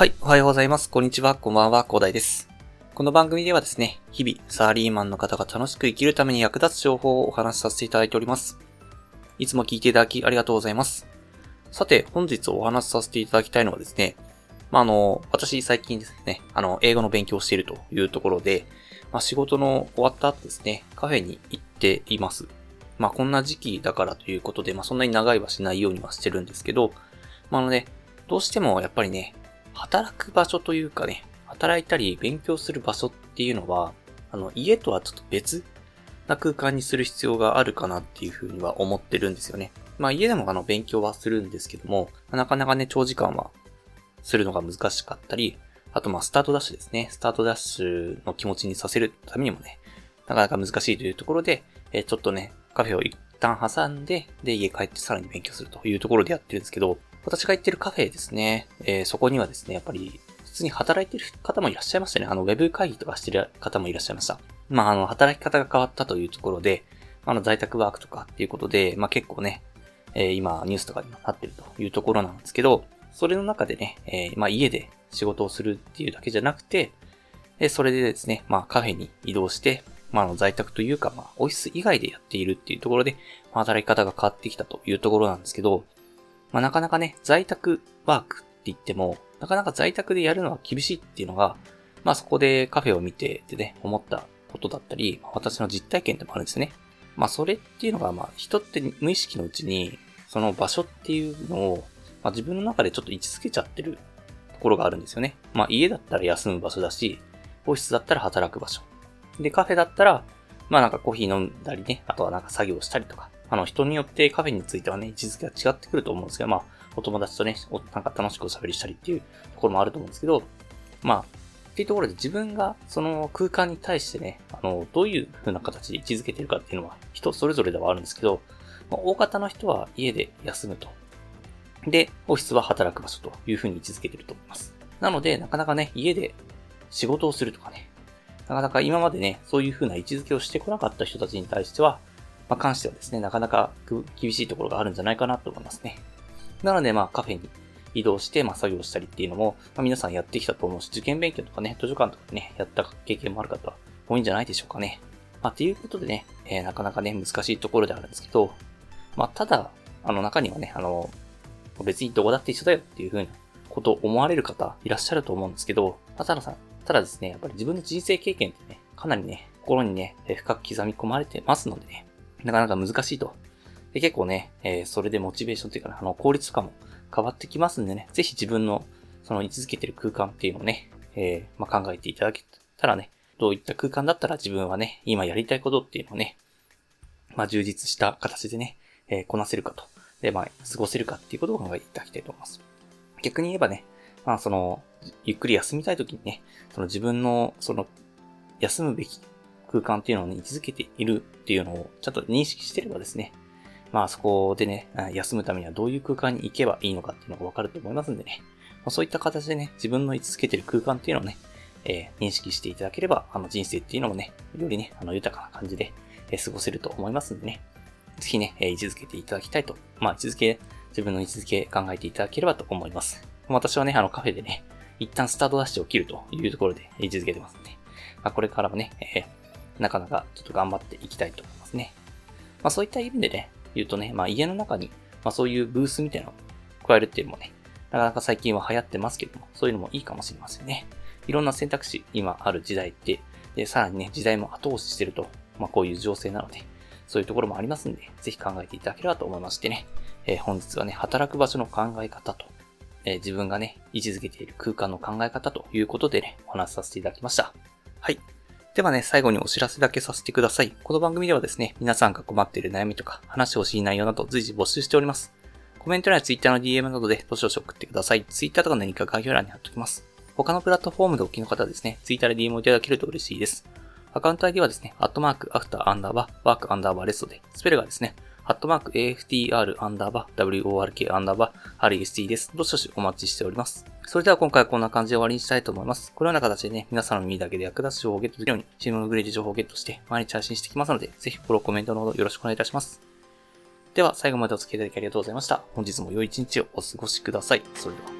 はい、おはようございます。こんにちは、こんばんは、広大です。この番組ではですね、日々、サラリーマンの方が楽しく生きるために役立つ情報をお話しさせていただいております。いつも聞いていただきありがとうございます。さて、本日お話しさせていただきたいのはですね、まあ、あの、私最近ですね、あの、英語の勉強をしているというところで、まあ、仕事の終わった後ですね、カフェに行っています。まあ、こんな時期だからということで、まあ、そんなに長いはしないようにはしてるんですけど、まあ、あのね、どうしてもやっぱりね、働く場所というかね、働いたり勉強する場所っていうのは、あの、家とはちょっと別な空間にする必要があるかなっていうふうには思ってるんですよね。まあ家でもあの勉強はするんですけども、なかなかね、長時間はするのが難しかったり、あとまあスタートダッシュですね。スタートダッシュの気持ちにさせるためにもね、なかなか難しいというところで、えちょっとね、カフェを一旦挟んで、で、家帰ってさらに勉強するというところでやってるんですけど、私が行ってるカフェですね、えーそこにはですね、やっぱり、普通に働いてる方もいらっしゃいましたね。あの、ウェブ会議とかしてる方もいらっしゃいました。まあ、あの、働き方が変わったというところで、あの、在宅ワークとかっていうことで、まあ結構ね、えー今、ニュースとかにもなってるというところなんですけど、それの中でね、えーまあ家で仕事をするっていうだけじゃなくて、えーそれでですね、まあカフェに移動して、まああの在宅というか、まあオフィス以外でやっているっていうところで、まあ働き方が変わってきたというところなんですけど、まあなかなかね、在宅ワークって言っても、なかなか在宅でやるのは厳しいっていうのが、まあそこでカフェを見ててね、思ったことだったり、私の実体験でもあるんですね。まあそれっていうのが、まあ人って無意識のうちに、その場所っていうのを、まあ自分の中でちょっと位置づけちゃってるところがあるんですよね。まあ家だったら休む場所だし、オフィスだったら働く場所。で、カフェだったら、まあなんかコーヒー飲んだりね、あとはなんか作業したりとか、あの人によってカフェについてはね、位置づけが違ってくると思うんですけど、まあお友達とね、なんか楽しくおしゃべりしたりっていうところもあると思うんですけど、まあ、っていうところで自分がその空間に対してね、あの、どういう風な形で位置づけてるかっていうのは人それぞれではあるんですけど、まあ、大方の人は家で休むと。で、オフィスは働く場所という風に位置づけてると思います。なので、なかなかね、家で仕事をするとかね、なかなか今までね、そういう風な位置づけをしてこなかった人たちに対しては、まあ、関してはですね、なかなか厳しいところがあるんじゃないかなと思いますね。なので、まあ、カフェに移動して、まあ、作業したりっていうのも、まあ、皆さんやってきたと思うし、受験勉強とかね、図書館とかね、やった経験もある方は多いんじゃないでしょうかね。まあ、っていうことでね、えーなかなかね、難しいところであるんですけど、まあ、ただ、あの、中にはね、あの、別にどこだって一緒だよっていう風なことを思われる方いらっしゃると思うんですけど、まあたださん、ただですね、やっぱり自分の人生経験ってね、かなりね、心にね、深く刻み込まれてますのでね、なかなか難しいと。で、結構ね、えーそれでモチベーションというか、あの、効率とかも変わってきますんでね、ぜひ自分の、その位置づけてる空間っていうのをね、えーまあ、考えていただけたらね、どういった空間だったら自分はね、今やりたいことっていうのをね、まあ、充実した形でね、えーこなせるかと。で、まあ、過ごせるかっていうことを考えていただきたいと思います。逆に言えばね、まあ、その、ゆっくり休みたいときにね、その自分の、その、休むべき空間っていうのをね、位置づけているっていうのをちゃんと認識してればですね、まあそこでね、休むためにはどういう空間に行けばいいのかっていうのがわかると思いますんでね、まそういった形でね、自分の位置づけてる空間っていうのをね、えー認識していただければ、あの人生っていうのもね、よりね、あの豊かな感じで、えー過ごせると思いますんでね、ぜひね、えー位置づけていただきたいと、まあ位置づけ、自分の位置づけ考えていただければと思います。私はね、あのカフェでね、一旦スタートダッシュを切るというところで位置づけてますんで、まあ、これからもね、えなかなかちょっと頑張っていきたいと思いますね。まあそういった意味でね、言うとね、まあ家の中に、まあそういうブースみたいなのを加えるっていうのもね、なかなか最近は流行ってますけども、そういうのもいいかもしれませんね。いろんな選択肢、今ある時代って、で、さらにね、時代も後押ししてると、まあこういう情勢なので、そういうところもありますんで、ぜひ考えていただければと思いましてね、えー本日はね、働く場所の考え方と、えー自分がね、位置づけている空間の考え方ということでね、お話しさせていただきました。はい。ではね、最後にお知らせだけさせてください。この番組ではですね、皆さんが困っている悩みとか、話してほしい内容など随時募集しております。コメント欄や Twitter の DM などでどしどし送ってください。Twitter とか何か概要欄に貼っておきます。他のプラットフォームでお聞きの方はですね、Twitter で DM をいただけると嬉しいです。アカウント ID はですね、アットマーク、アフターアンダーバー、ワークアンダーバーレストで、スペルがですね、アットマーク AFTR アンダーバー WORK アンダーバー REST です。どしどしお待ちしております。それでは今回はこんな感じで終わりにしたいと思います。このような形でね、皆さんの耳だけで役立つ情報をゲットできるように、チームのグレージ情報をゲットして、毎日配信していきますので、ぜひフォロー、コメントのほどよろしくお願いいたします。では、最後までお付き合いいただきありがとうございました。本日も良い一日をお過ごしください。それでは。